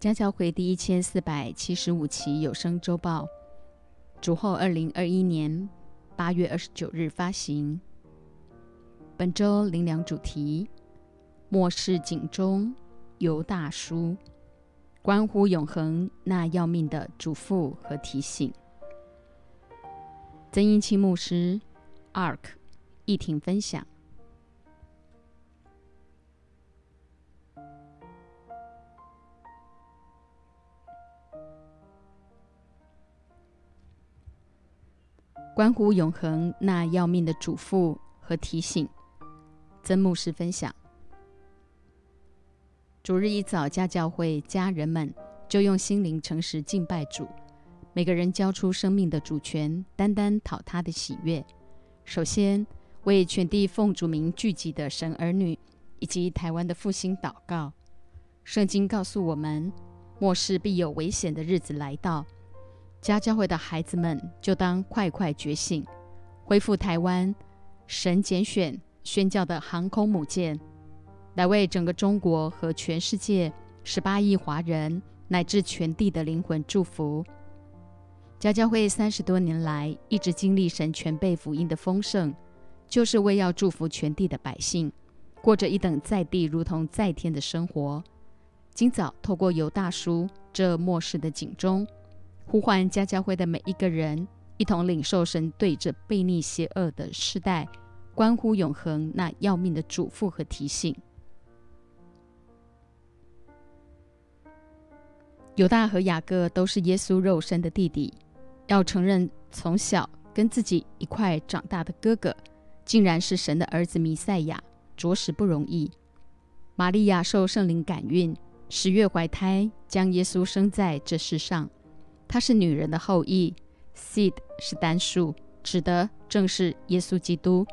家教会第一千四百七十五期有声周报，主后二零二一年八月二十九日发行。本周灵粮主题：末世警钟，犹大叔，关乎永恒那要命的嘱咐和提醒。曾英清牧师，Ark，一庭分享。关乎永恒那要命的嘱咐和提醒，曾牧师分享。主日一早，家教会家人们就用心灵诚实敬拜主，每个人交出生命的主权，单单讨他的喜悦。首先为全地奉主名聚集的神儿女，以及台湾的复兴祷告。圣经告诉我们，末世必有危险的日子来到。家教会的孩子们就当快快觉醒，恢复台湾神拣选宣教的航空母舰，来为整个中国和全世界十八亿华人乃至全地的灵魂祝福。家教会三十多年来一直经历神全备福音的丰盛，就是为要祝福全地的百姓，过着一等在地如同在天的生活。今早透过犹大叔这末世的警钟。呼唤家教会的每一个人，一同领受神对着悖逆邪恶的世代，关乎永恒那要命的嘱咐和提醒。犹大和雅各都是耶稣肉身的弟弟，要承认从小跟自己一块长大的哥哥，竟然是神的儿子弥赛亚，着实不容易。玛利亚受圣灵感孕，十月怀胎，将耶稣生在这世上。他是女人的后裔，seed 是单数，指的正是耶稣基督。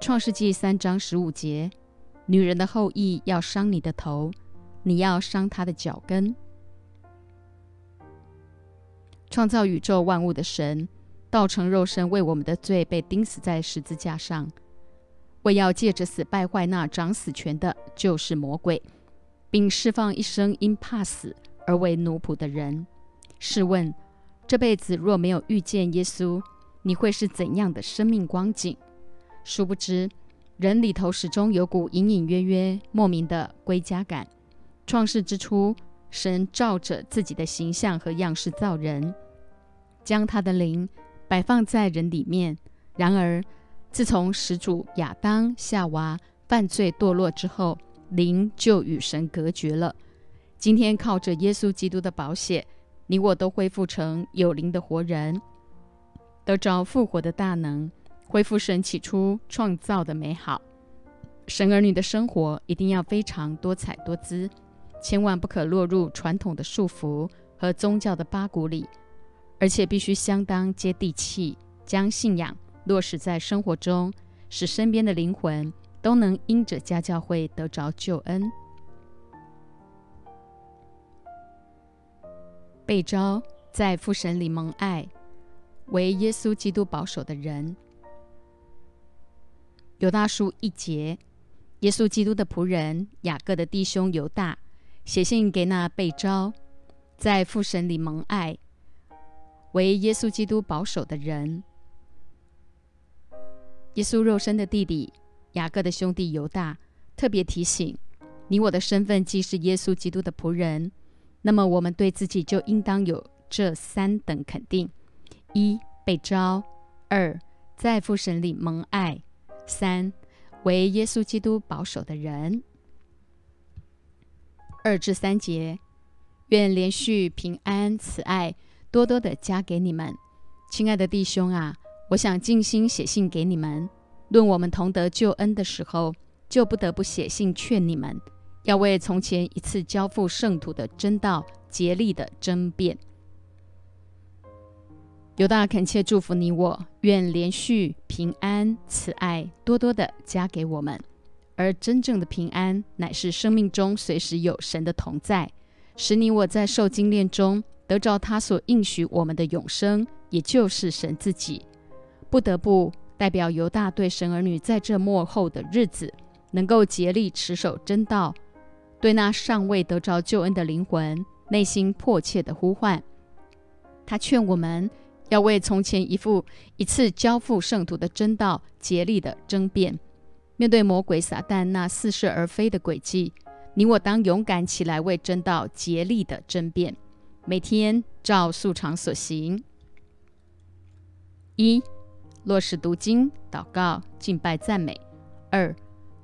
创世纪三章十五节，女人的后裔要伤你的头，你要伤他的脚跟。创造宇宙万物的神，道成肉身为我们的罪被钉死在十字架上，为要借着死败坏那掌死权的，就是魔鬼，并释放一生因怕死而为奴仆的人。试问，这辈子若没有遇见耶稣，你会是怎样的生命光景？殊不知，人里头始终有股隐隐约约、莫名的归家感。创世之初，神照着自己的形象和样式造人，将他的灵摆放在人里面。然而，自从始祖亚当、夏娃犯罪堕落之后，灵就与神隔绝了。今天靠着耶稣基督的宝血。你我都恢复成有灵的活人，得着复活的大能，恢复神起初创造的美好。神儿女的生活一定要非常多彩多姿，千万不可落入传统的束缚和宗教的八股里，而且必须相当接地气，将信仰落实在生活中，使身边的灵魂都能因着家教会得着救恩。被召在父神里蒙爱，为耶稣基督保守的人。犹大书一节，耶稣基督的仆人雅各的弟兄犹大写信给那被召在父神里蒙爱，为耶稣基督保守的人。耶稣肉身的弟弟雅各的兄弟犹大特别提醒你：我的身份既是耶稣基督的仆人。那么，我们对自己就应当有这三等肯定：一、被招；二、在父神里蒙爱；三、为耶稣基督保守的人。二至三节，愿连续平安、慈爱多多的加给你们，亲爱的弟兄啊！我想尽心写信给你们，论我们同得救恩的时候，就不得不写信劝你们。要为从前一次交付圣徒的真道竭力的争辩。犹大恳切祝福你我，愿连续平安、慈爱多多的加给我们。而真正的平安，乃是生命中随时有神的同在，使你我在受精炼中得着他所应许我们的永生，也就是神自己。不得不代表犹大对神儿女在这末后的日子，能够竭力持守真道。对那尚未得着救恩的灵魂，内心迫切的呼唤。他劝我们要为从前一副一次交付圣徒的真道竭力的争辩。面对魔鬼撒旦那似是而非的诡计，你我当勇敢起来，为真道竭力的争辩。每天照素常所行：一、落实读经、祷告、敬拜、赞美；二、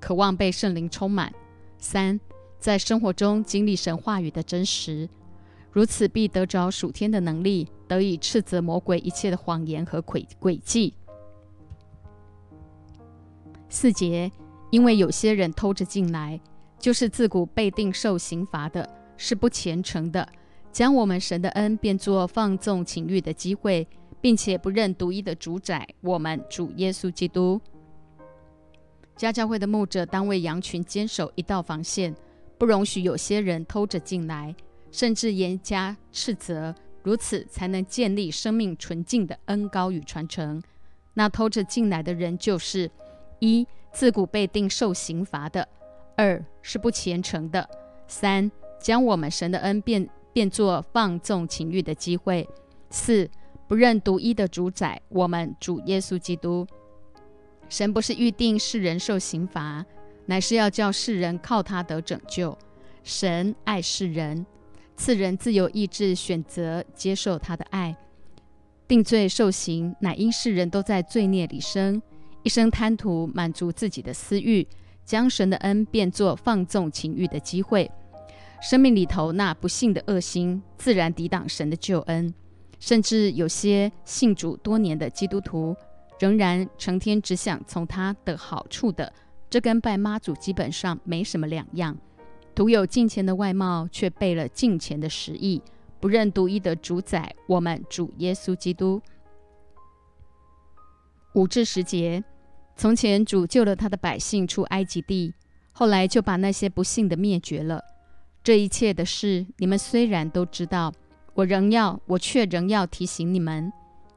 渴望被圣灵充满；三、在生活中经历神话语的真实。如此，必得着属天的能力，得以斥责魔鬼一切的谎言和诡诡计。四节，因为有些人偷着进来，就是自古被定受刑罚的，是不虔诚的，将我们神的恩变作放纵情欲的机会，并且不认独一的主宰我们主耶稣基督。家教会的牧者当为羊群坚守一道防线，不容许有些人偷着进来，甚至严加斥责，如此才能建立生命纯净的恩高与传承。那偷着进来的人就是。一自古被定受刑罚的；二是不虔诚的；三将我们神的恩变变作放纵情欲的机会；四不认独一的主宰我们主耶稣基督。神不是预定世人受刑罚，乃是要叫世人靠他得拯救。神爱世人，赐人自由意志选择接受他的爱。定罪受刑，乃因世人都在罪孽里生。一生贪图满足自己的私欲，将神的恩变作放纵情欲的机会。生命里头那不幸的恶心，自然抵挡神的救恩。甚至有些信主多年的基督徒，仍然成天只想从他的好处的，这跟拜妈祖基本上没什么两样。徒有敬虔的外貌，却背了敬虔的实意，不认独一的主宰我们主耶稣基督。五至十节。从前主救了他的百姓出埃及地，后来就把那些不幸的灭绝了。这一切的事，你们虽然都知道，我仍要，我却仍要提醒你们。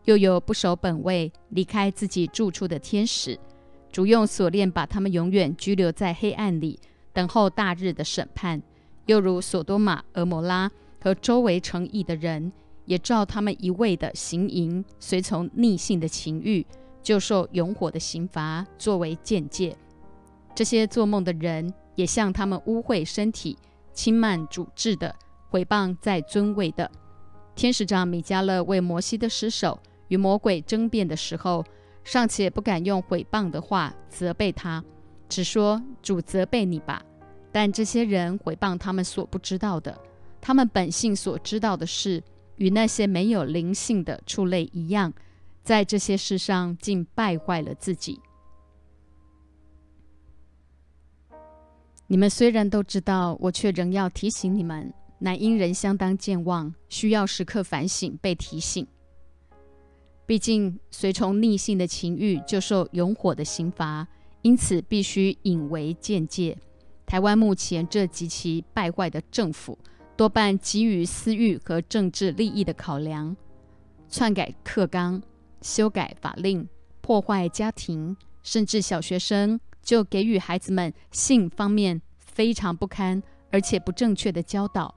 又有不守本位、离开自己住处的天使，主用锁链把他们永远拘留在黑暗里，等候大日的审判。又如索多玛、俄摩拉和周围城邑的人，也照他们一味的行淫，随从逆性的情欲。就受永火的刑罚作为见解。这些做梦的人也像他们污秽身体、轻慢主治的、毁谤在尊位的天使长米迦勒为摩西的尸首与魔鬼争辩的时候，尚且不敢用毁谤的话责备他，只说主责备你吧。但这些人毁谤他们所不知道的，他们本性所知道的事，与那些没有灵性的畜类一样。在这些事上，竟败坏了自己。你们虽然都知道，我却仍要提醒你们：乃因人相当健忘，需要时刻反省、被提醒。毕竟随从逆性的情欲，就受永火的刑罚，因此必须引为鉴戒。台湾目前这极其败坏的政府，多半基于私欲和政治利益的考量，篡改课纲。修改法令，破坏家庭，甚至小学生就给予孩子们性方面非常不堪而且不正确的教导，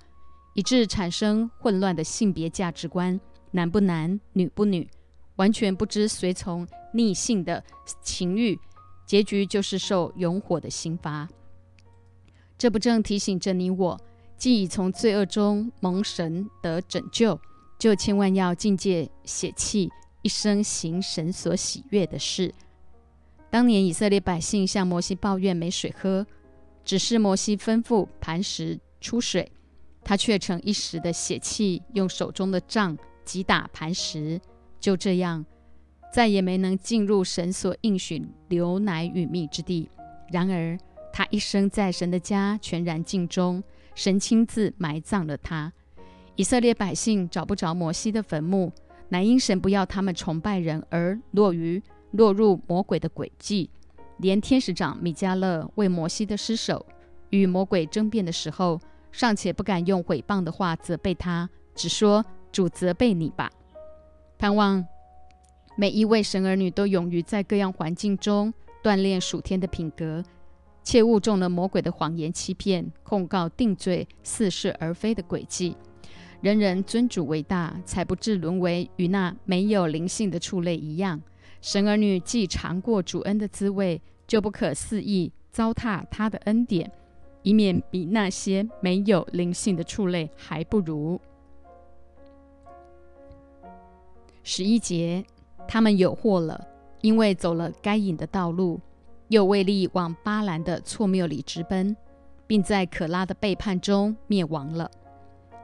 以致产生混乱的性别价值观，男不男，女不女，完全不知随从逆性的情欲，结局就是受永火的刑罚。这不正提醒着你我，既已从罪恶中蒙神得拯救，就千万要境戒血气。一生行神所喜悦的事。当年以色列百姓向摩西抱怨没水喝，只是摩西吩咐磐石出水，他却逞一时的血气，用手中的杖击打磐石，就这样再也没能进入神所应许留奶与蜜之地。然而他一生在神的家全然尽忠，神亲自埋葬了他。以色列百姓找不着摩西的坟墓。乃因神不要他们崇拜人而落于落入魔鬼的诡计，连天使长米迦勒为摩西的尸首与魔鬼争辩的时候，尚且不敢用毁谤的话责备他，只说主责备你吧。盼望每一位神儿女都勇于在各样环境中锻炼属天的品格，切勿中了魔鬼的谎言欺骗、控告定罪、似是而非的诡计。人人尊主为大，才不至沦为与那没有灵性的畜类一样。神儿女既尝过主恩的滋味，就不可肆意糟蹋他的恩典，以免比那些没有灵性的畜类还不如。十一节，他们有祸了，因为走了该隐的道路，又为利往巴兰的错谬里直奔，并在可拉的背叛中灭亡了。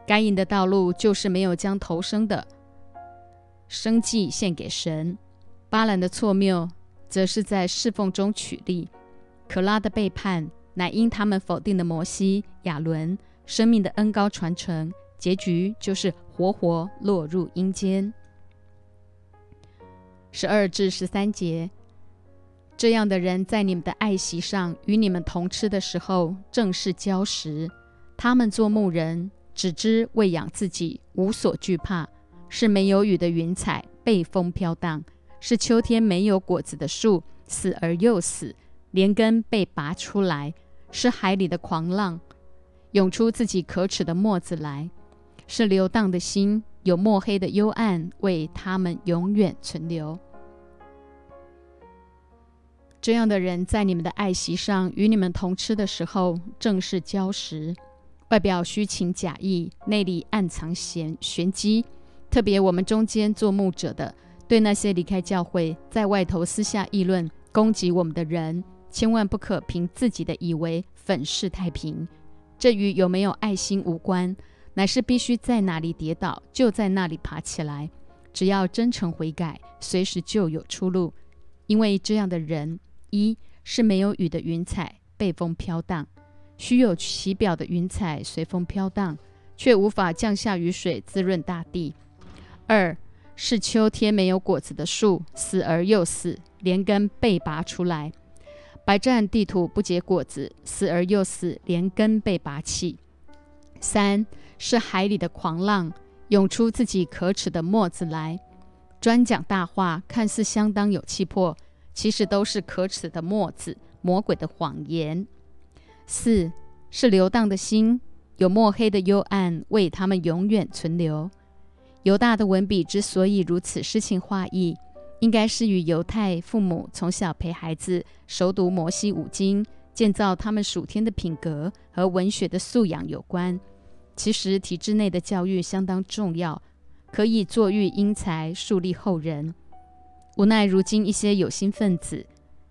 该隐的道路就是没有将头生的生计献给神；巴兰的错谬，则是在侍奉中取利。可拉的背叛，乃因他们否定了摩西、亚伦生命的恩高传承，结局就是活活落入阴间。十二至十三节，这样的人在你们的爱席上与你们同吃的时候，正是礁石。他们做牧人。只知喂养自己，无所惧怕，是没有雨的云彩，被风飘荡；是秋天没有果子的树，死而又死，连根被拔出来；是海里的狂浪，涌出自己可耻的沫子来；是流荡的心，有墨黑的幽暗为他们永远存留。这样的人在你们的爱席上与你们同吃的时候，正是礁石。外表虚情假意，内里暗藏玄玄机。特别我们中间做牧者的，对那些离开教会，在外头私下议论、攻击我们的人，千万不可凭自己的以为粉饰太平。这与有没有爱心无关，乃是必须在哪里跌倒，就在那里爬起来。只要真诚悔改，随时就有出路。因为这样的人，一是没有雨的云彩，被风飘荡。虚有其表的云彩随风飘荡，却无法降下雨水滋润大地。二是秋天没有果子的树，死而又死，连根被拔出来；白占地土不结果子，死而又死，连根被拔起。三是海里的狂浪，涌出自己可耻的沫子来，专讲大话，看似相当有气魄，其实都是可耻的沫子，魔鬼的谎言。四是流荡的心，有墨黑的幽暗为他们永远存留。犹大的文笔之所以如此诗情画意，应该是与犹太父母从小陪孩子熟读摩西五经，建造他们属天的品格和文学的素养有关。其实体制内的教育相当重要，可以作育英才，树立后人。无奈如今一些有心分子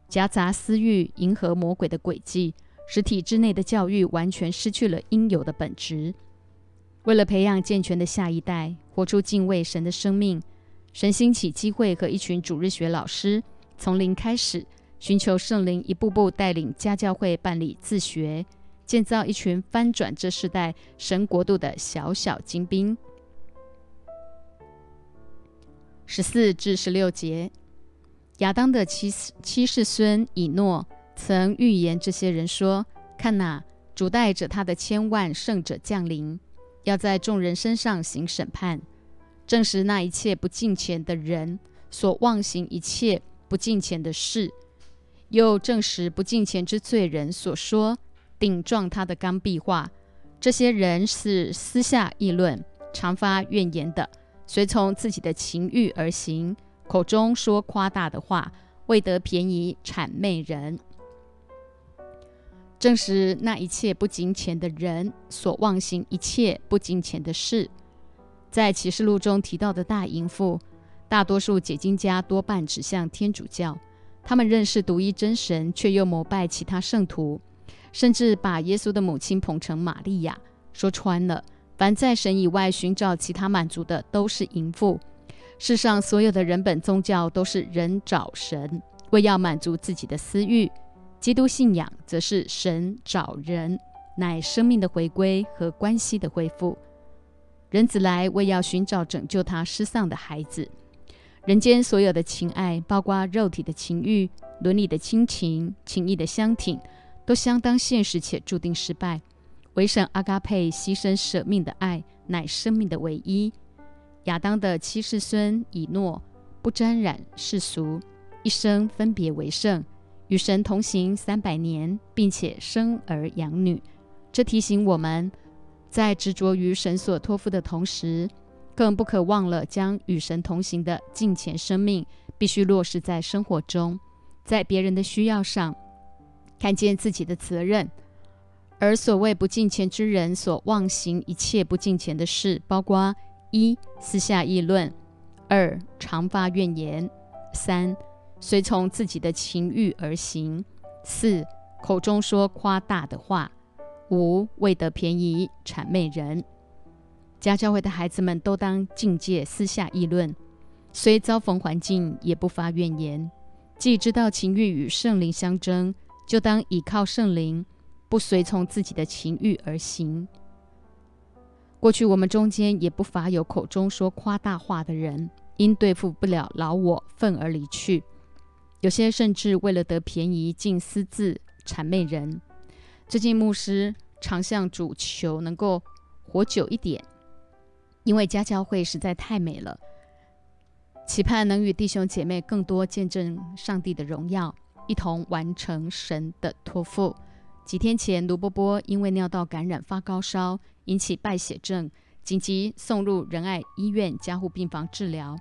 夹杂私欲，迎合魔鬼的诡计。使体制内的教育完全失去了应有的本质。为了培养健全的下一代，活出敬畏神的生命，神兴起机会和一群主日学老师，从零开始，寻求圣灵一步步带领家教会办理自学，建造一群翻转这世代神国度的小小精兵。十四至十六节，亚当的七七世孙以诺。曾预言这些人说：“看哪，主带着他的千万圣者降临，要在众人身上行审判，证实那一切不敬虔的人所妄行一切不敬虔的事，又证实不敬虔之罪人所说顶撞他的刚愎话。这些人是私下议论、常发怨言的，随从自己的情欲而行，口中说夸大的话，为得便宜谄媚人。”正是那一切不金钱的人所妄行一切不金钱的事，在启示录中提到的大淫妇，大多数解经家多半指向天主教，他们认识独一真神，却又膜拜其他圣徒，甚至把耶稣的母亲捧成玛利亚。说穿了，凡在神以外寻找其他满足的，都是淫妇。世上所有的人本宗教都是人找神，为要满足自己的私欲。基督信仰则是神找人，乃生命的回归和关系的恢复。人子来为要寻找拯救他失丧的孩子。人间所有的情爱，包括肉体的情欲、伦理的亲情、情义的相挺，都相当现实且注定失败。唯神阿嘎佩牺牲舍命的爱，乃生命的唯一。亚当的七世孙以诺不沾染世俗，一生分别为圣。与神同行三百年，并且生儿养女，这提醒我们，在执着于神所托付的同时，更不可忘了将与神同行的敬虔生命必须落实在生活中，在别人的需要上看见自己的责任。而所谓不敬虔之人所妄行一切不敬虔的事，包括一私下议论，二常发怨言，三随从自己的情欲而行，四口中说夸大的话。五为得便宜谄媚人，家教会的孩子们都当境界私下议论，虽遭逢环境也不发怨言。既知道情欲与圣灵相争，就当倚靠圣灵，不随从自己的情欲而行。过去我们中间也不乏有口中说夸大话的人，因对付不了老我，愤而离去。有些甚至为了得便宜，竟私自谄媚人。最近牧师常向主求能够活久一点，因为家教会实在太美了，期盼能与弟兄姐妹更多见证上帝的荣耀，一同完成神的托付。几天前，卢波波因为尿道感染发高烧，引起败血症，紧急送入仁爱医院加护病房治疗。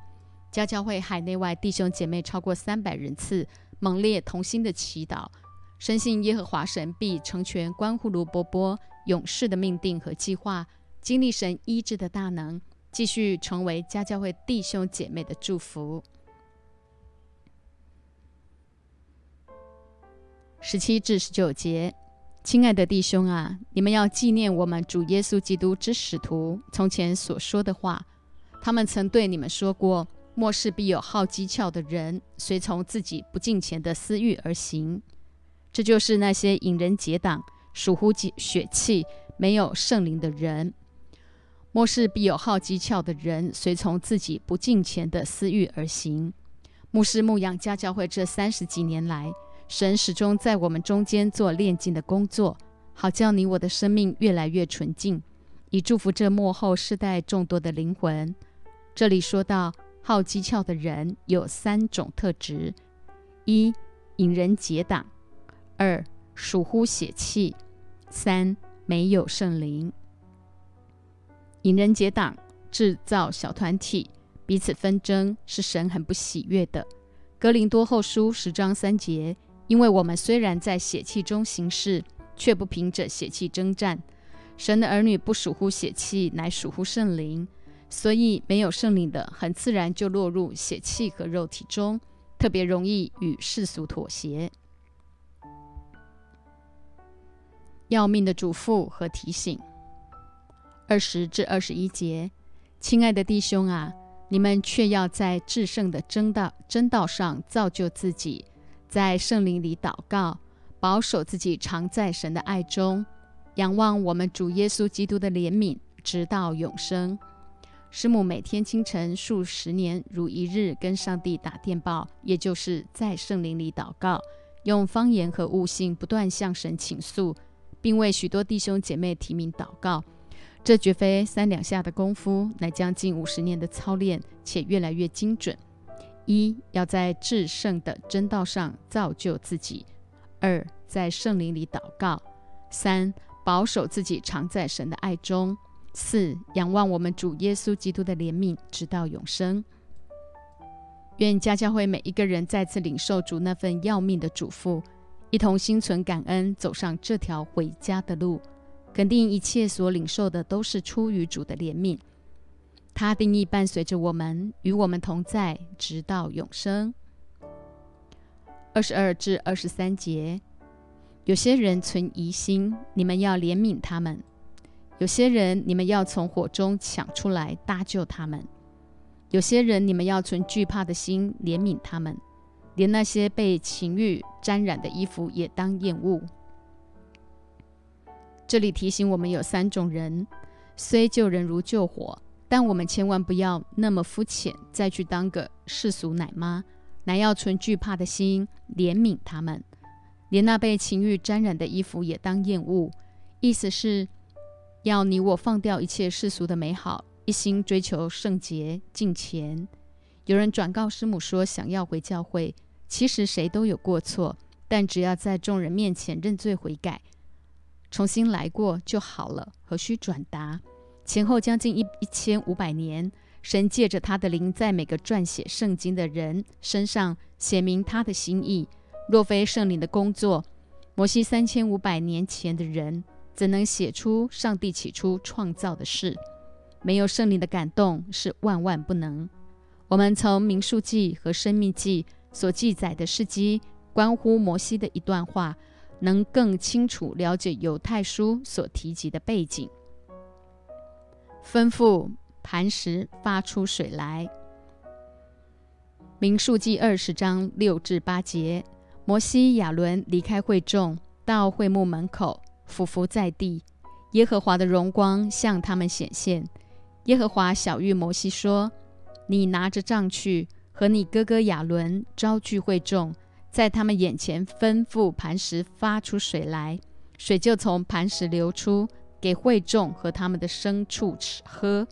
家教会海内外弟兄姐妹超过三百人次猛烈同心的祈祷。深信耶和华神必成全关乎卢波波勇士的命定和计划，经历神医治的大能，继续成为家教会弟兄姐妹的祝福。十七至十九节，亲爱的弟兄啊，你们要纪念我们主耶稣基督之使徒从前所说的话，他们曾对你们说过：末世必有好机巧的人，随从自己不敬虔的私欲而行。这就是那些引人结党、属乎血气、没有圣灵的人。末世必有好机巧的人，随从自己不敬虔的私欲而行。牧师牧养家教会这三十几年来，神始终在我们中间做炼净的工作，好叫你我的生命越来越纯净，以祝福这幕后世代众多的灵魂。这里说到好机巧的人有三种特质：一、引人结党。二属乎血气，三没有圣灵，引人结党，制造小团体，彼此纷争，是神很不喜悦的。格林多后书十章三节，因为我们虽然在血气中行事，却不凭着血气征战。神的儿女不属乎血气，乃属乎圣灵，所以没有圣灵的，很自然就落入血气和肉体中，特别容易与世俗妥协。要命的嘱咐和提醒，二十至二十一节，亲爱的弟兄啊，你们却要在至圣的真道真道上造就自己，在圣灵里祷告，保守自己常在神的爱中，仰望我们主耶稣基督的怜悯，直到永生。师母每天清晨数十年如一日跟上帝打电报，也就是在圣灵里祷告，用方言和悟性不断向神倾诉。并为许多弟兄姐妹提名祷告，这绝非三两下的功夫，乃将近五十年的操练，且越来越精准。一要在至圣的真道上造就自己；二在圣灵里祷告；三保守自己常在神的爱中；四仰望我们主耶稣基督的怜悯，直到永生。愿家教会每一个人再次领受主那份要命的嘱咐。一同心存感恩，走上这条回家的路，肯定一切所领受的都是出于主的怜悯。他定义伴随着我们，与我们同在，直到永生。二十二至二十三节，有些人存疑心，你们要怜悯他们；有些人，你们要从火中抢出来搭救他们；有些人，你们要存惧怕的心怜悯他们。连那些被情欲沾染的衣服也当厌恶。这里提醒我们有三种人，虽救人如救火，但我们千万不要那么肤浅，再去当个世俗奶妈，乃要存惧怕的心怜悯他们。连那被情欲沾染的衣服也当厌恶，意思是要你我放掉一切世俗的美好，一心追求圣洁敬虔。有人转告师母说，想要回教会。其实谁都有过错，但只要在众人面前认罪悔改，重新来过就好了，何须转达？前后将近一一千五百年，神借着他的灵，在每个撰写圣经的人身上写明他的心意。若非圣灵的工作，摩西三千五百年前的人怎能写出上帝起初创造的事？没有圣灵的感动，是万万不能。我们从民数记和生命记所记载的事迹，关乎摩西的一段话，能更清楚了解犹太书所提及的背景。吩咐磐石发出水来。民数记二十章六至八节。摩西、亚伦离开会众，到会幕门口，俯伏在地。耶和华的荣光向他们显现。耶和华小谕摩西说：“你拿着杖去，和你哥哥亚伦招聚会众，在他们眼前吩咐磐石发出水来，水就从磐石流出，给会众和他们的牲畜吃喝。”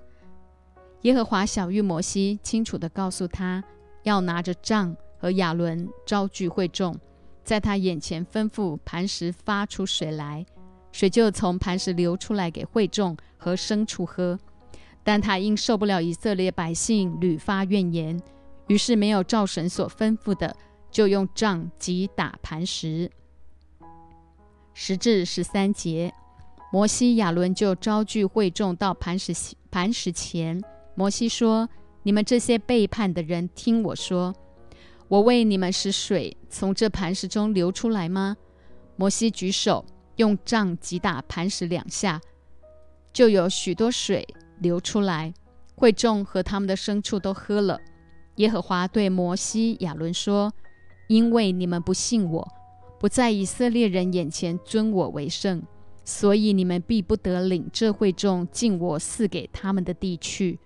耶和华小谕摩西，清楚地告诉他，要拿着杖。和亚伦招聚会众，在他眼前吩咐磐石发出水来，水就从磐石流出来给会众和牲畜喝。但他因受不了以色列百姓屡发怨言，于是没有照神所吩咐的，就用杖击打磐石。十至十三节，摩西亚伦就招聚会众到磐石磐石前。摩西说：“你们这些背叛的人，听我说。”我为你们使水从这磐石中流出来吗？摩西举手用杖击打磐石两下，就有许多水流出来，会众和他们的牲畜都喝了。耶和华对摩西、亚伦说：“因为你们不信我，不在以色列人眼前尊我为圣，所以你们必不得领这会众进我赐给他们的地去。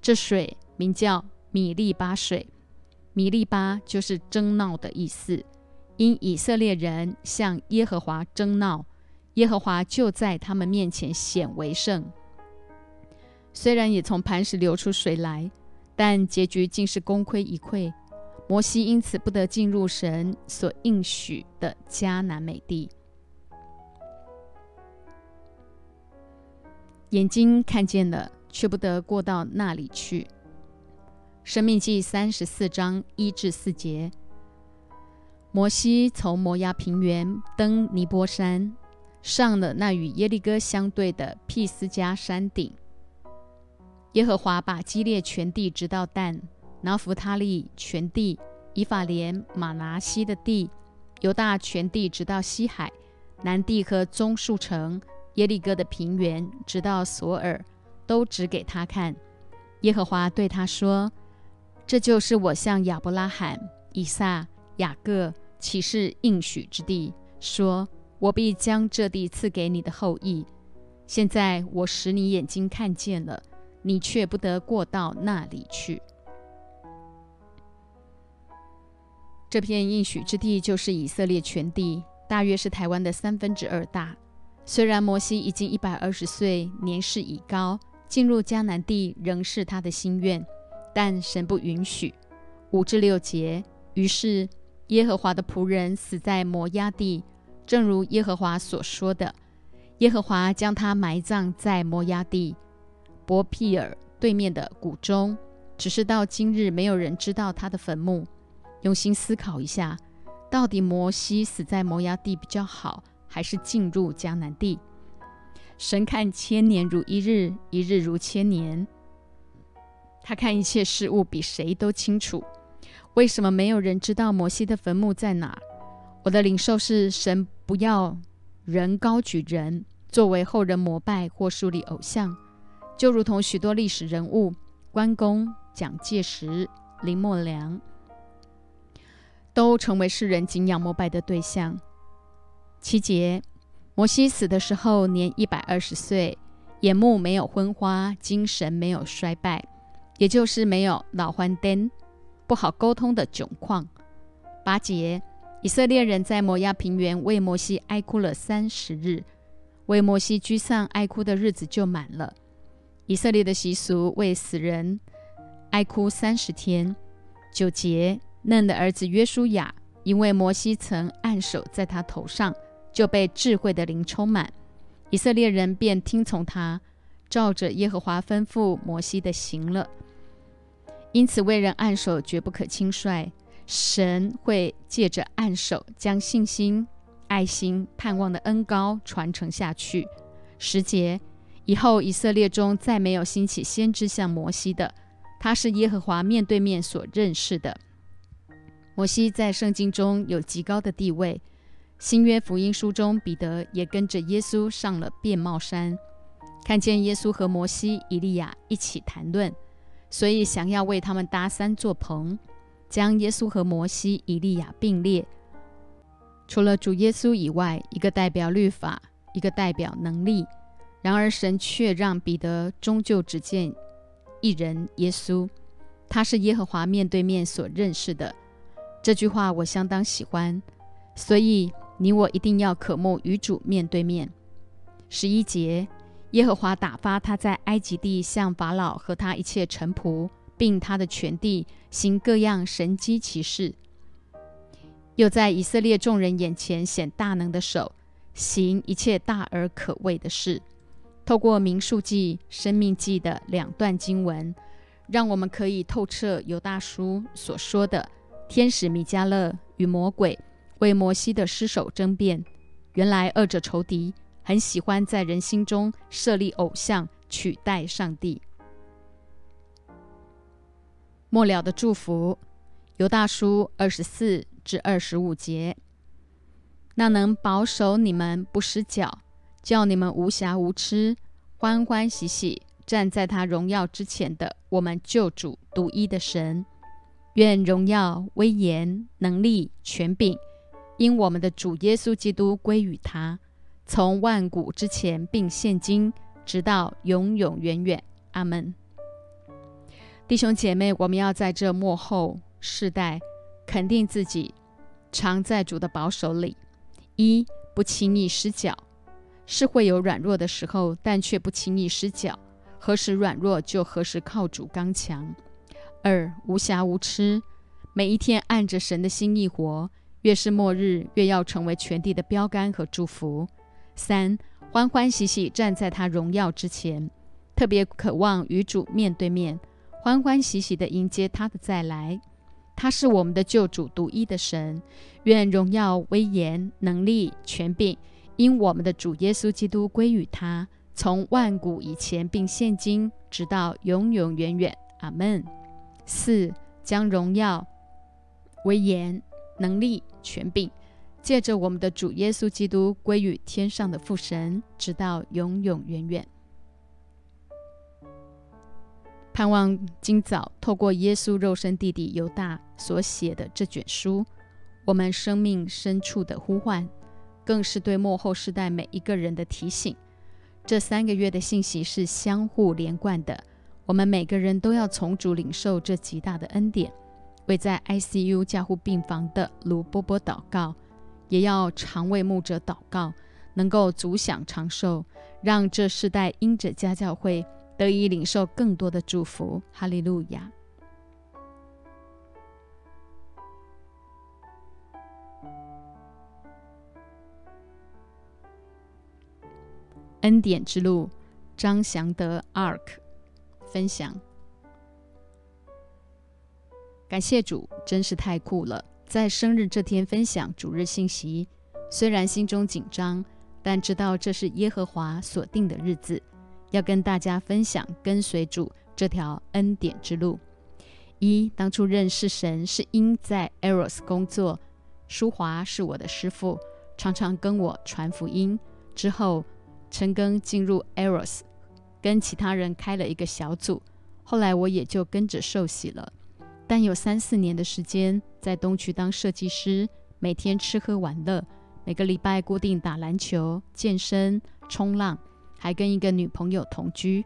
这水名叫米利巴水。”米利巴就是争闹的意思，因以色列人向耶和华争闹，耶和华就在他们面前显为圣。虽然也从磐石流出水来，但结局竟是功亏一篑。摩西因此不得进入神所应许的迦南美地。眼睛看见了，却不得过到那里去。生命记三十四章一至四节：摩西从摩崖平原登尼波山，上了那与耶利哥相对的毗斯加山顶。耶和华把基列全地直到但、拿弗他利全地、以法莲、马拿西的地、犹大全地直到西海、南地和棕树城、耶利哥的平原直到索尔，都指给他看。耶和华对他说。这就是我向亚伯拉罕、以撒、雅各启示应许之地，说：“我必将这地赐给你的后裔。”现在我使你眼睛看见了，你却不得过到那里去。这片应许之地就是以色列全地，大约是台湾的三分之二大。虽然摩西已经一百二十岁，年事已高，进入迦南地仍是他的心愿。但神不允许。五至六节，于是耶和华的仆人死在摩押地，正如耶和华所说的。耶和华将他埋葬在摩押地伯庇尔对面的谷中。只是到今日，没有人知道他的坟墓。用心思考一下，到底摩西死在摩押地比较好，还是进入迦南地？神看千年如一日，一日如千年。他看一切事物比谁都清楚。为什么没有人知道摩西的坟墓在哪？我的领受是：神不要人高举人，作为后人膜拜或树立偶像，就如同许多历史人物，关公、蒋介石、林默良，都成为世人敬仰膜拜的对象。七节，摩西死的时候年一百二十岁，眼目没有昏花，精神没有衰败。也就是没有老欢灯，不好沟通的窘况。八节，以色列人在摩押平原为摩西哀哭了三十日，为摩西居丧哀哭的日子就满了。以色列的习俗为死人哀哭三十天。九节，嫩的儿子约书亚，因为摩西曾按手在他头上，就被智慧的灵充满，以色列人便听从他，照着耶和华吩咐摩西的行了。因此，为人按手绝不可轻率。神会借着按手，将信心、爱心、盼望的恩高传承下去。十节以后，以色列中再没有兴起先知像摩西的，他是耶和华面对面所认识的。摩西在圣经中有极高的地位。新约福音书中，彼得也跟着耶稣上了变帽山，看见耶稣和摩西、以利亚一起谈论，所以想要为他们搭三座棚，将耶稣和摩西、以利亚并列。除了主耶稣以外，一个代表律法，一个代表能力。然而神却让彼得终究只见一人耶稣，他是耶和华面对面所认识的。这句话我相当喜欢，所以。你我一定要渴慕与主面对面。十一节，耶和华打发他在埃及地向法老和他一切臣仆，并他的全地行各样神机奇事，又在以色列众人眼前显大能的手，行一切大而可畏的事。透过民数记、生命记的两段经文，让我们可以透彻犹大叔所说的天使米迦勒与魔鬼。为摩西的尸首争辩，原来二者仇敌很喜欢在人心中设立偶像，取代上帝。末了的祝福，犹大书二十四至二十五节。那能保守你们不失脚，叫你们无瑕无疵，欢欢喜喜站在他荣耀之前的我们救主独一的神，愿荣耀、威严、能力、权柄。因我们的主耶稣基督归于他，从万古之前，并现今，直到永永远远。阿门。弟兄姐妹，我们要在这幕后世代，肯定自己常在主的保守里。一不轻易失脚，是会有软弱的时候，但却不轻易失脚。何时软弱，就何时靠主刚强。二无瑕无疵，每一天按着神的心意活。越是末日，越要成为全地的标杆和祝福。三，欢欢喜喜站在他荣耀之前，特别渴望与主面对面，欢欢喜喜地迎接他的再来。他是我们的救主，独一的神。愿荣耀、威严、能力、权柄，因我们的主耶稣基督归于他，从万古以前，并现今，直到永永远远。阿门。四，将荣耀、威严。能力、权柄，借着我们的主耶稣基督归于天上的父神，直到永永远远。盼望今早透过耶稣肉身弟弟犹大所写的这卷书，我们生命深处的呼唤，更是对幕后世代每一个人的提醒。这三个月的信息是相互连贯的，我们每个人都要从主领受这极大的恩典。为在 ICU 加护病房的卢波波祷告，也要常为牧者祷告，能够足享长寿，让这世代因着家教会得以领受更多的祝福。哈利路亚！恩典之路，张祥德 Ark 分享。感谢主，真是太酷了！在生日这天分享主日信息，虽然心中紧张，但知道这是耶和华所定的日子，要跟大家分享跟随主这条恩典之路。一，当初认识神是因在 Eros 工作，舒华是我的师傅，常常跟我传福音。之后，陈庚进入 Eros，跟其他人开了一个小组，后来我也就跟着受洗了。但有三四年的时间在东区当设计师，每天吃喝玩乐，每个礼拜固定打篮球、健身、冲浪，还跟一个女朋友同居。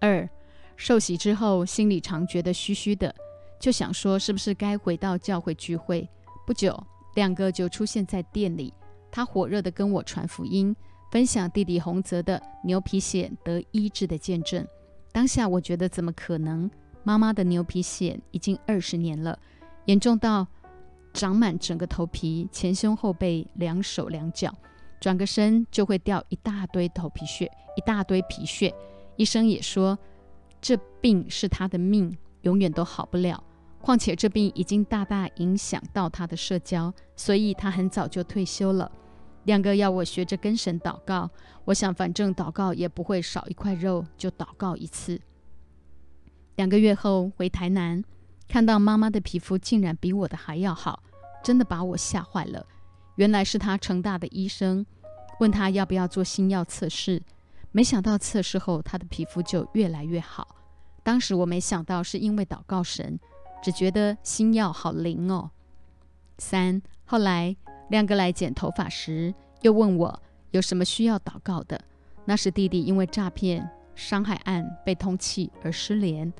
二受洗之后，心里常觉得虚虚的，就想说是不是该回到教会聚会。不久，亮哥就出现在店里，他火热的跟我传福音，分享弟弟洪泽的牛皮癣得医治的见证。当下我觉得怎么可能？妈妈的牛皮癣已经二十年了，严重到长满整个头皮、前胸后背、两手两脚，转个身就会掉一大堆头皮屑，一大堆皮屑。医生也说，这病是他的命，永远都好不了。况且这病已经大大影响到他的社交，所以他很早就退休了。亮哥要我学着跟神祷告，我想反正祷告也不会少一块肉，就祷告一次。两个月后回台南，看到妈妈的皮肤竟然比我的还要好，真的把我吓坏了。原来是他成大的医生，问他要不要做新药测试，没想到测试后他的皮肤就越来越好。当时我没想到是因为祷告神。只觉得新药好灵哦。三后来亮哥来剪头发时，又问我有什么需要祷告的。那时弟弟因为诈骗伤害案被通缉而失联，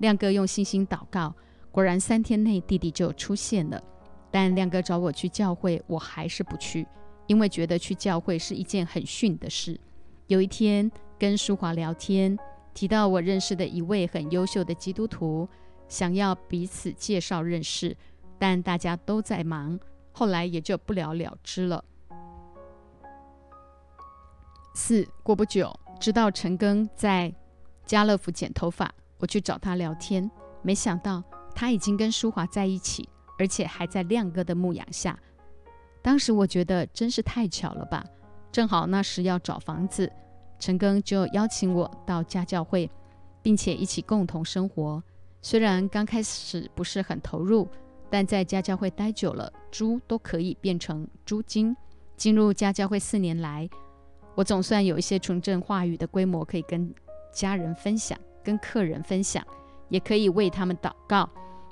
亮哥用信心祷告，果然三天内弟弟就出现了。但亮哥找我去教会，我还是不去，因为觉得去教会是一件很逊的事。有一天跟淑华聊天，提到我认识的一位很优秀的基督徒。想要彼此介绍认识，但大家都在忙，后来也就不了了之了。四过不久，知道陈庚在家乐福剪头发，我去找他聊天，没想到他已经跟淑华在一起，而且还在亮哥的牧养下。当时我觉得真是太巧了吧，正好那时要找房子，陈庚就邀请我到家教会，并且一起共同生活。虽然刚开始不是很投入，但在家教会待久了，猪都可以变成猪精。进入家教会四年来，我总算有一些纯正话语的规模可以跟家人分享，跟客人分享，也可以为他们祷告。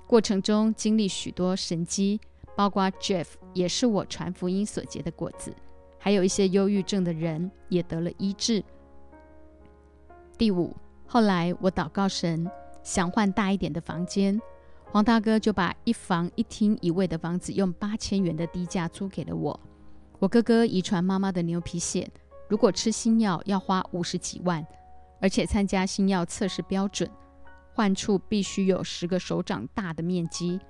过程中经历许多神迹，包括 Jeff 也是我传福音所结的果子，还有一些忧郁症的人也得了医治。第五，后来我祷告神。想换大一点的房间，黄大哥就把一房一厅一卫的房子用八千元的低价租给了我。我哥哥遗传妈妈的牛皮癣，如果吃新药要花五十几万，而且参加新药测试标准，患处必须有十个手掌大的面积。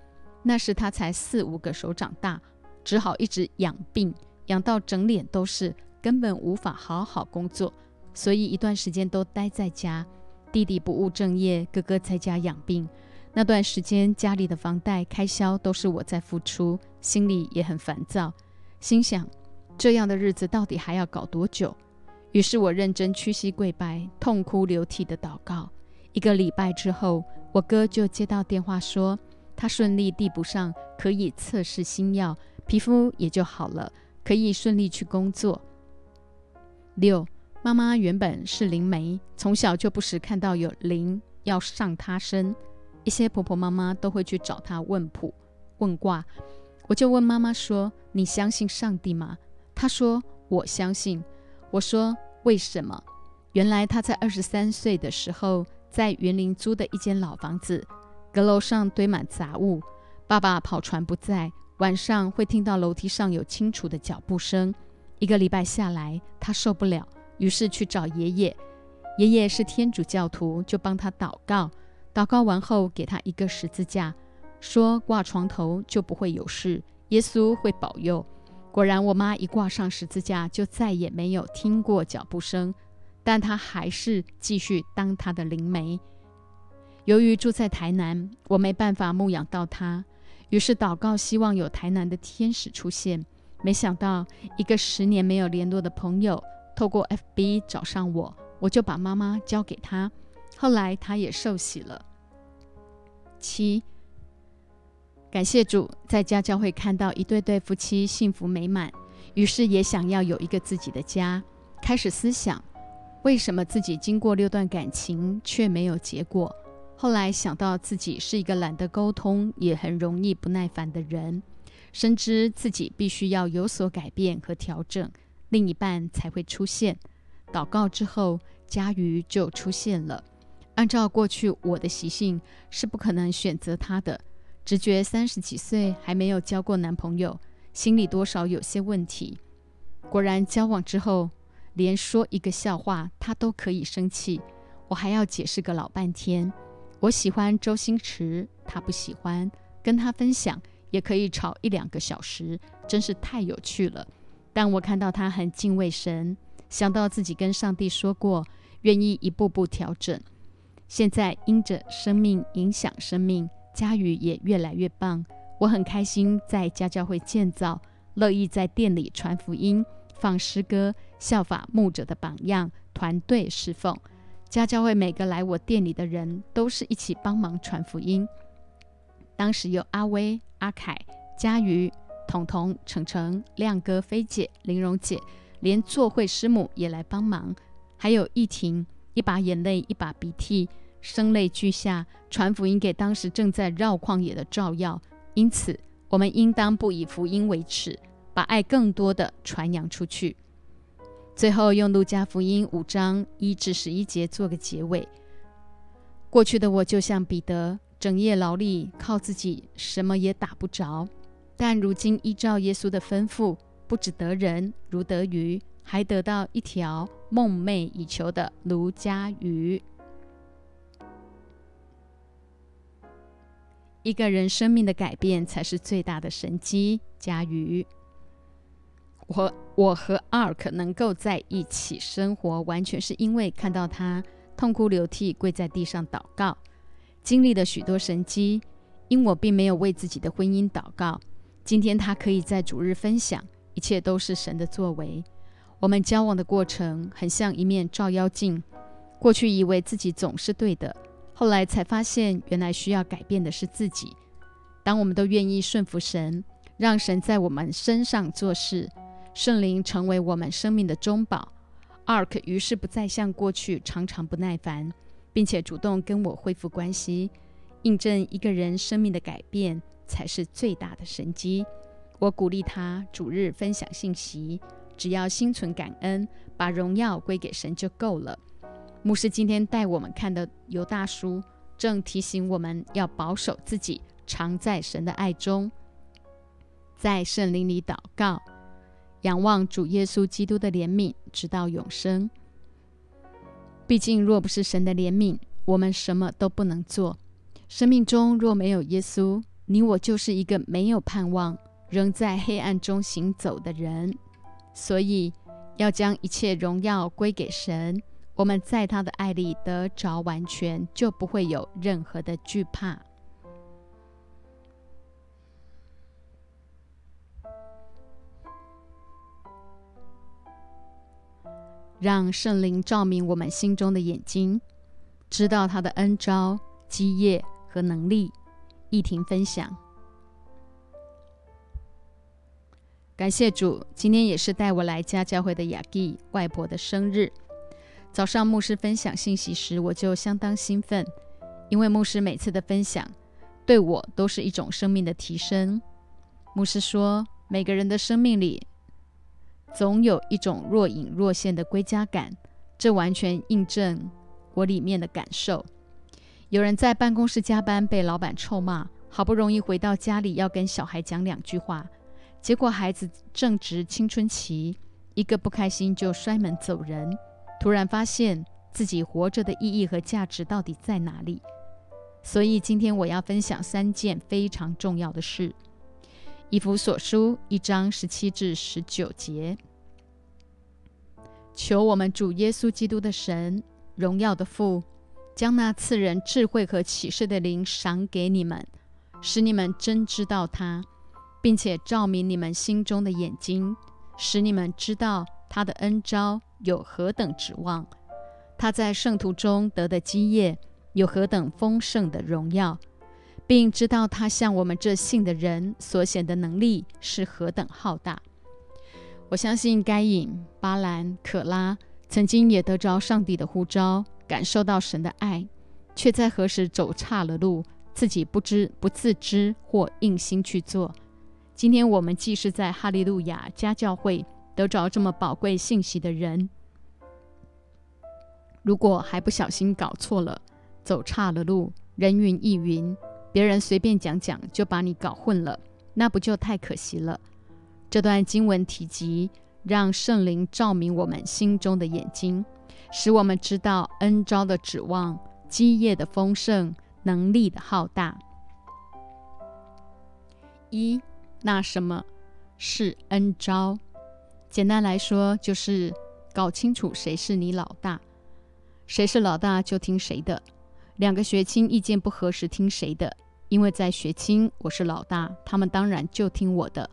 那时他才四五个手掌大，只好一直养病，养到整脸都是，根本无法好好工作，所以一段时间都待在家。弟弟不务正业，哥哥在家养病。那段时间，家里的房贷开销都是我在付出，心里也很烦躁，心想这样的日子到底还要搞多久？于是我认真屈膝跪拜，痛哭流涕的祷告。一个礼拜之后，我哥就接到电话说，他顺利递补上，可以测试新药，皮肤也就好了，可以顺利去工作。六。妈妈原本是灵媒，从小就不时看到有灵要上她身，一些婆婆妈妈都会去找她问卜、问卦。我就问妈妈说：“你相信上帝吗？”她说：“我相信。”我说：“为什么？”原来他在二十三岁的时候，在园林租的一间老房子，阁楼上堆满杂物，爸爸跑船不在，晚上会听到楼梯上有清楚的脚步声。一个礼拜下来，他受不了。于是去找爷爷，爷爷是天主教徒，就帮他祷告。祷告完后，给他一个十字架，说挂床头就不会有事，耶稣会保佑。果然，我妈一挂上十字架，就再也没有听过脚步声。但她还是继续当她的灵媒。由于住在台南，我没办法牧养到她，于是祷告，希望有台南的天使出现。没想到，一个十年没有联络的朋友。透过 FB 找上我，我就把妈妈交给他。后来他也受洗了。七，感谢主，在家教会看到一对对夫妻幸福美满，于是也想要有一个自己的家。开始思想，为什么自己经过六段感情却没有结果？后来想到自己是一个懒得沟通，也很容易不耐烦的人，深知自己必须要有所改变和调整。另一半才会出现。祷告之后，佳瑜就出现了。按照过去我的习性，是不可能选择他的。直觉三十几岁还没有交过男朋友，心里多少有些问题。果然交往之后，连说一个笑话他都可以生气，我还要解释个老半天。我喜欢周星驰，他不喜欢，跟他分享也可以吵一两个小时，真是太有趣了。但我看到他很敬畏神，想到自己跟上帝说过，愿意一步步调整。现在因着生命影响生命，佳宇也越来越棒。我很开心在家教会建造，乐意在店里传福音、放诗歌，效法牧者的榜样，团队侍奉。家教会每个来我店里的人都是一起帮忙传福音。当时有阿威、阿凯、佳瑜、彤彤、程程、亮哥、菲姐、玲蓉姐，连做会师母也来帮忙，还有易婷，一把眼泪一把鼻涕，声泪俱下传福音给当时正在绕旷野的照耀。因此，我们应当不以福音为耻，把爱更多的传扬出去。最后，用路加福音五章一至十一节做个结尾。过去的我就像彼得，整夜劳力，靠自己什么也打不着；但如今依照耶稣的吩咐，不只得人如得鱼，还得到一条梦寐以求的卢家鱼。一个人生命的改变才是最大的神机。佳瑜，我我和 Ark 能够在一起生活，完全是因为看到他痛哭流涕跪在地上祷告，经历了许多神机。因我并没有为自己的婚姻祷告，今天他可以在主日分享，一切都是神的作为。我们交往的过程很像一面照妖镜，过去以为自己总是对的。后来才发现，原来需要改变的是自己。当我们都愿意顺服神，让神在我们身上做事，圣灵成为我们生命的中保，Ark 于是不再像过去常常不耐烦，并且主动跟我恢复关系，印证一个人生命的改变才是最大的神机。我鼓励他主日分享信息，只要心存感恩，把荣耀归给神就够了。牧师今天带我们看的犹大书，正提醒我们要保守自己，常在神的爱中，在圣灵里祷告，仰望主耶稣基督的怜悯，直到永生。毕竟，若不是神的怜悯，我们什么都不能做。生命中若没有耶稣，你我就是一个没有盼望、仍在黑暗中行走的人。所以，要将一切荣耀归给神。我们在他的爱里得着完全，就不会有任何的惧怕。让圣灵照明我们心中的眼睛，知道他的恩招、基业和能力。一婷分享，感谢主，今天也是带我来家教会的雅蒂外婆的生日。早上牧师分享信息时，我就相当兴奋，因为牧师每次的分享对我都是一种生命的提升。牧师说，每个人的生命里总有一种若隐若现的归家感，这完全印证我里面的感受。有人在办公室加班被老板臭骂，好不容易回到家里要跟小孩讲两句话，结果孩子正值青春期，一个不开心就摔门走人。突然发现自己活着的意义和价值到底在哪里？所以今天我要分享三件非常重要的事。以弗所书一章十七至十九节，求我们主耶稣基督的神，荣耀的父，将那赐人智慧和启示的灵赏给你们，使你们真知道他，并且照明你们心中的眼睛，使你们知道他的恩招。有何等指望？他在圣徒中得的基业有何等丰盛的荣耀，并知道他向我们这信的人所显的能力是何等浩大。我相信该隐、巴兰、可拉曾经也得着上帝的呼召，感受到神的爱，却在何时走岔了路，自己不知不自知或硬心去做。今天我们既是在哈利路亚家教会。得着这么宝贵信息的人，如果还不小心搞错了，走岔了路，人云亦云，别人随便讲讲就把你搞混了，那不就太可惜了？这段经文提及，让圣灵照明我们心中的眼睛，使我们知道恩招的指望、基业的丰盛、能力的浩大。一，那什么是恩招？简单来说，就是搞清楚谁是你老大，谁是老大就听谁的。两个学亲意见不合时听谁的？因为在学亲我是老大，他们当然就听我的。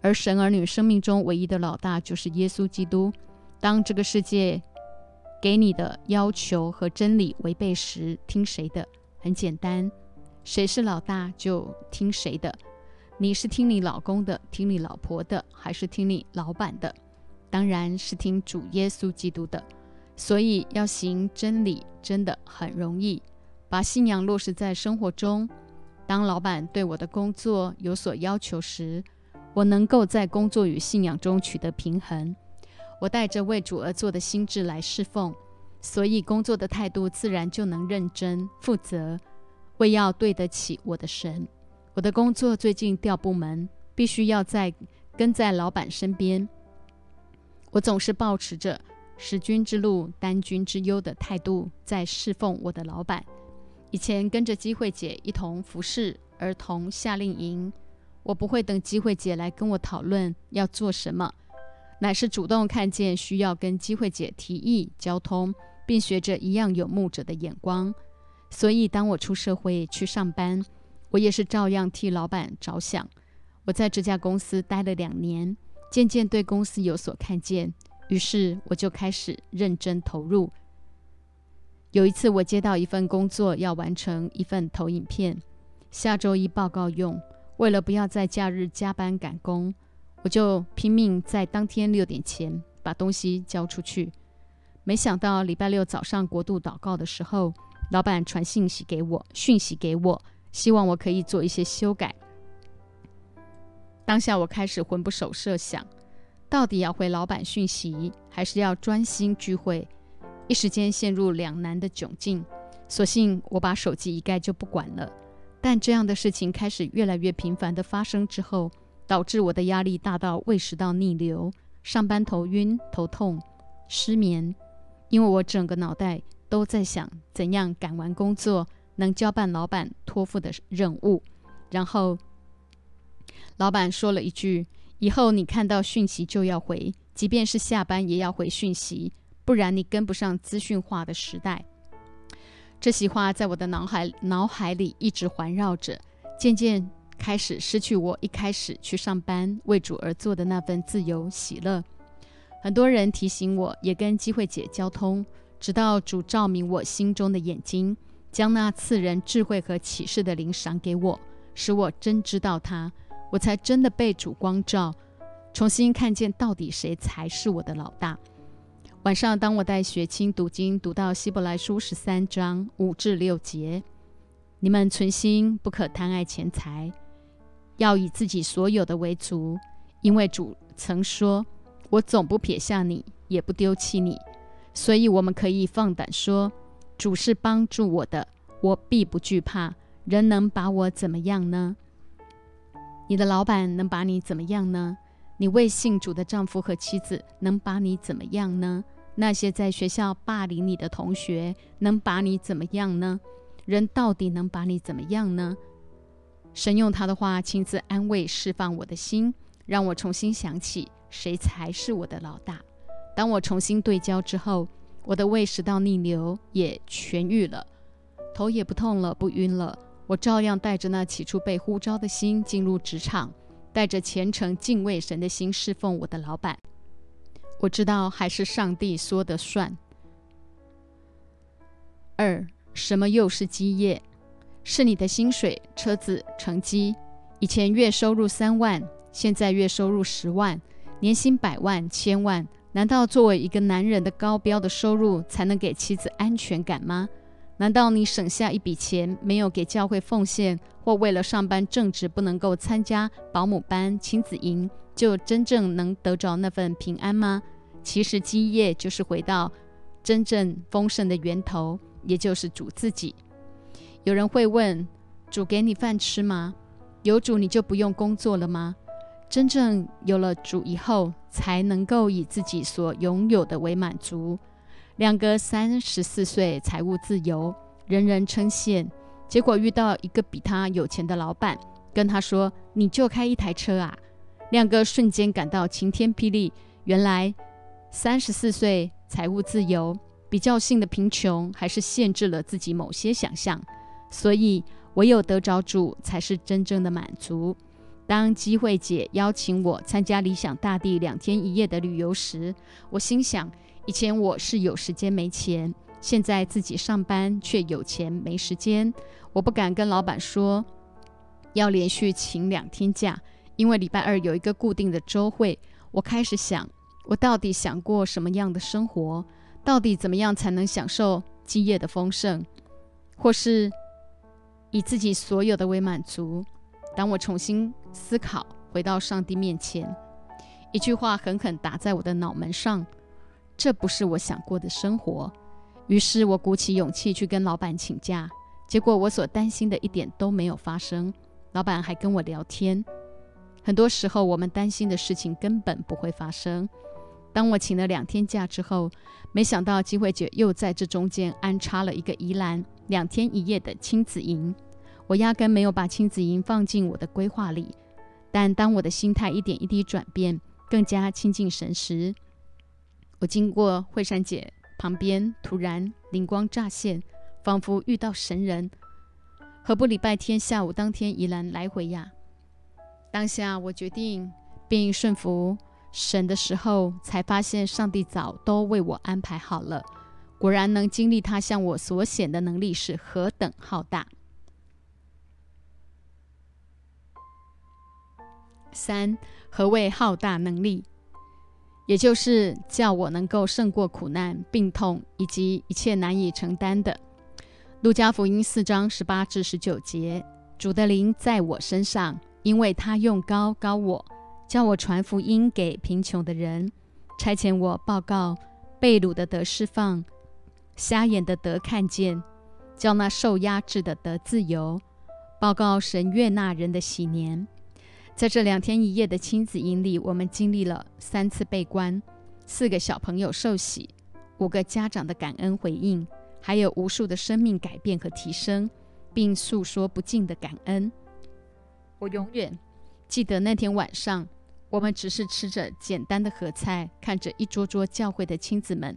而神儿女生命中唯一的老大就是耶稣基督。当这个世界给你的要求和真理违背时，听谁的？很简单，谁是老大就听谁的。你是听你老公的，听你老婆的，还是听你老板的？当然是听主耶稣基督的。所以要行真理真的很容易，把信仰落实在生活中。当老板对我的工作有所要求时，我能够在工作与信仰中取得平衡。我带着为主而做的心智来侍奉，所以工作的态度自然就能认真负责，为要对得起我的神。我的工作最近调部门，必须要在跟在老板身边。我总是保持着使君之路担君之忧的态度，在侍奉我的老板。以前跟着机会姐一同服侍儿童夏令营，我不会等机会姐来跟我讨论要做什么，乃是主动看见需要跟机会姐提议交通，并学着一样有牧者的眼光。所以当我出社会去上班。我也是照样替老板着想。我在这家公司待了两年，渐渐对公司有所看见，于是我就开始认真投入。有一次，我接到一份工作，要完成一份投影片，下周一报告用。为了不要在假日加班赶工，我就拼命在当天六点前把东西交出去。没想到礼拜六早上国度祷告的时候，老板传信息给我，讯息给我。希望我可以做一些修改。当下我开始魂不守舍，想到底要回老板讯息，还是要专心聚会？一时间陷入两难的窘境。索性我把手机一盖就不管了。但这样的事情开始越来越频繁的发生之后，导致我的压力大到胃食道逆流，上班头晕、头痛、失眠，因为我整个脑袋都在想怎样赶完工作。能交办老板托付的任务，然后老板说了一句：“以后你看到讯息就要回，即便是下班也要回讯息，不然你跟不上资讯化的时代。”这席话在我的脑海脑海里一直环绕着，渐渐开始失去我一开始去上班为主而做的那份自由喜乐。很多人提醒我，也跟机会姐交通，直到主照明我心中的眼睛。将那赐人智慧和启示的灵赏给我，使我真知道他，我才真的被主光照，重新看见到底谁才是我的老大。晚上，当我带学青读经，读到希伯来书十三章五至六节，你们存心不可贪爱钱财，要以自己所有的为足，因为主曾说：“我总不撇下你，也不丢弃你。”所以，我们可以放胆说。主是帮助我的，我必不惧怕。人能把我怎么样呢？你的老板能把你怎么样呢？你未信主的丈夫和妻子能把你怎么样呢？那些在学校霸凌你的同学能把你怎么样呢？人到底能把你怎么样呢？神用他的话亲自安慰、释放我的心，让我重新想起谁才是我的老大。当我重新对焦之后。我的胃食道逆流也痊愈了，头也不痛了，不晕了。我照样带着那起初被呼召的心进入职场，带着虔诚敬畏神的心侍奉我的老板。我知道还是上帝说的算。二，什么又是基业？是你的薪水、车子、成绩。以前月收入三万，现在月收入十万，年薪百万、千万。难道作为一个男人的高标的收入才能给妻子安全感吗？难道你省下一笔钱没有给教会奉献，或为了上班正职不能够参加保姆班、亲子营，就真正能得着那份平安吗？其实基业就是回到真正丰盛的源头，也就是主自己。有人会问：主给你饭吃吗？有主你就不用工作了吗？真正有了主以后，才能够以自己所拥有的为满足。两个三十四岁财务自由，人人称羡，结果遇到一个比他有钱的老板，跟他说：“你就开一台车啊！”亮哥瞬间感到晴天霹雳。原来三十四岁财务自由，比较性的贫穷还是限制了自己某些想象，所以唯有得着主才是真正的满足。当机会姐邀请我参加理想大地两天一夜的旅游时，我心想：以前我是有时间没钱，现在自己上班却有钱没时间。我不敢跟老板说要连续请两天假，因为礼拜二有一个固定的周会。我开始想，我到底想过什么样的生活？到底怎么样才能享受基业的丰盛，或是以自己所有的为满足？当我重新思考，回到上帝面前，一句话狠狠打在我的脑门上：这不是我想过的生活。于是我鼓起勇气去跟老板请假，结果我所担心的一点都没有发生。老板还跟我聊天。很多时候，我们担心的事情根本不会发生。当我请了两天假之后，没想到机会姐又在这中间安插了一个宜兰两天一夜的亲子营。我压根没有把亲子营放进我的规划里，但当我的心态一点一滴转变，更加亲近神时，我经过惠山姐旁边，突然灵光乍现，仿佛遇到神人。何不礼拜天下午当天宜兰来回呀？当下我决定并顺服神的时候，才发现上帝早都为我安排好了。果然能经历他向我所显的能力是何等浩大。三，何谓浩大能力？也就是叫我能够胜过苦难、病痛以及一切难以承担的。路加福音四章十八至十九节，主的灵在我身上，因为他用高高我，叫我传福音给贫穷的人，差遣我报告被掳的得释放，瞎眼的得看见，叫那受压制的得自由，报告神悦纳人的喜年。在这两天一夜的亲子营里，我们经历了三次被关，四个小朋友受洗，五个家长的感恩回应，还有无数的生命改变和提升，并诉说不尽的感恩。我永远记得那天晚上，我们只是吃着简单的盒菜，看着一桌桌教会的亲子们，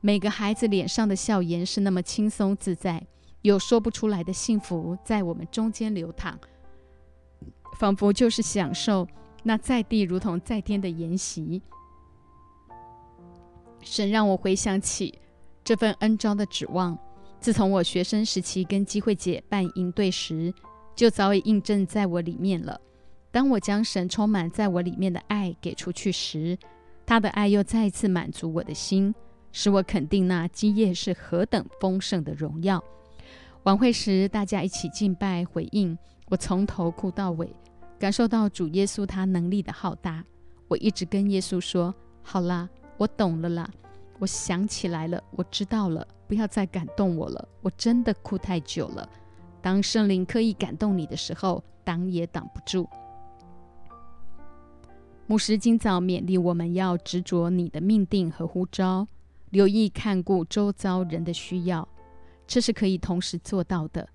每个孩子脸上的笑颜是那么轻松自在，有说不出来的幸福在我们中间流淌。仿佛就是享受那在地如同在天的筵席。神让我回想起这份恩招的指望，自从我学生时期跟机会姐办营队时，就早已印证在我里面了。当我将神充满在我里面的爱给出去时，他的爱又再一次满足我的心，使我肯定那基业是何等丰盛的荣耀。晚会时，大家一起敬拜回应，我从头哭到尾。感受到主耶稣他能力的浩大，我一直跟耶稣说：“好啦，我懂了啦，我想起来了，我知道了，不要再感动我了，我真的哭太久了。当圣灵刻意感动你的时候，挡也挡不住。”牧师今早勉励我们要执着你的命定和呼召，留意看顾周遭人的需要，这是可以同时做到的。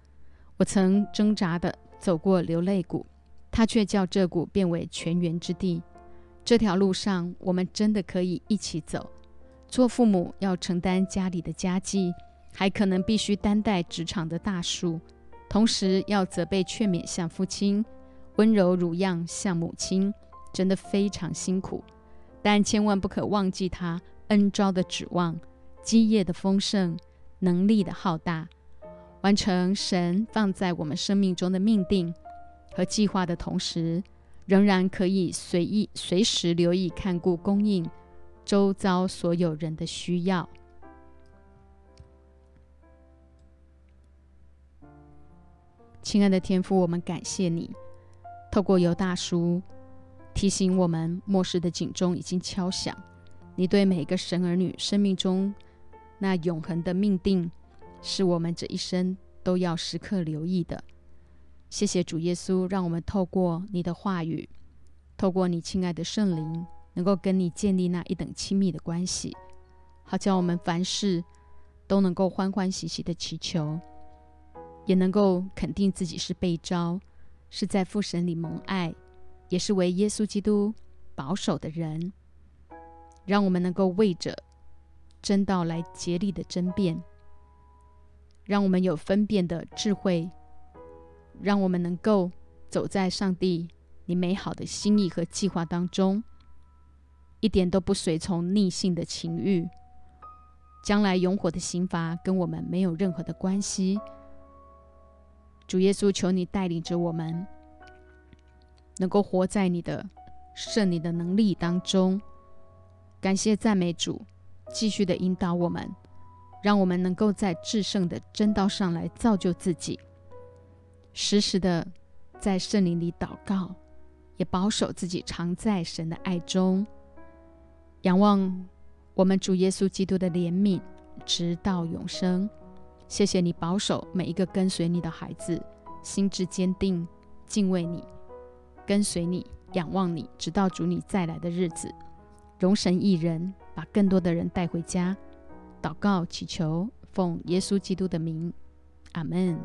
我曾挣扎的走过流泪谷。他却叫这股变为泉源之地。这条路上，我们真的可以一起走。做父母要承担家里的家计，还可能必须担待职场的大树，同时要责备劝勉像父亲，温柔如样像母亲，真的非常辛苦。但千万不可忘记他恩招的指望、基业的丰盛、能力的浩大，完成神放在我们生命中的命定。和计划的同时，仍然可以随意随时留意看顾供应周遭所有人的需要。亲爱的天父，我们感谢你，透过尤大叔提醒我们，末世的警钟已经敲响。你对每个神儿女生命中那永恒的命定，是我们这一生都要时刻留意的。谢谢主耶稣，让我们透过你的话语，透过你亲爱的圣灵，能够跟你建立那一等亲密的关系，好叫我们凡事都能够欢欢喜喜的祈求，也能够肯定自己是被招，是在父神里蒙爱，也是为耶稣基督保守的人。让我们能够为着真道来竭力的争辩，让我们有分辨的智慧，让我们能够走在上帝你美好的心意和计划当中，一点都不随从逆性的情欲。将来永火的刑罚跟我们没有任何的关系。主耶稣，求你带领着我们，能够活在你的圣灵的能力当中。感谢赞美主，继续的引导我们，让我们能够在至圣的真道上来造就自己，时时的在圣灵里祷告，也保守自己常在神的爱中，仰望。我们主耶稣基督的怜悯，直到永生。谢谢你保守每一个跟随你的孩子，心智坚定，敬畏你，跟随你，仰望你，直到主你再来的日子。容神一人，把更多的人带回家。祷告祈求，奉耶稣基督的名，阿门。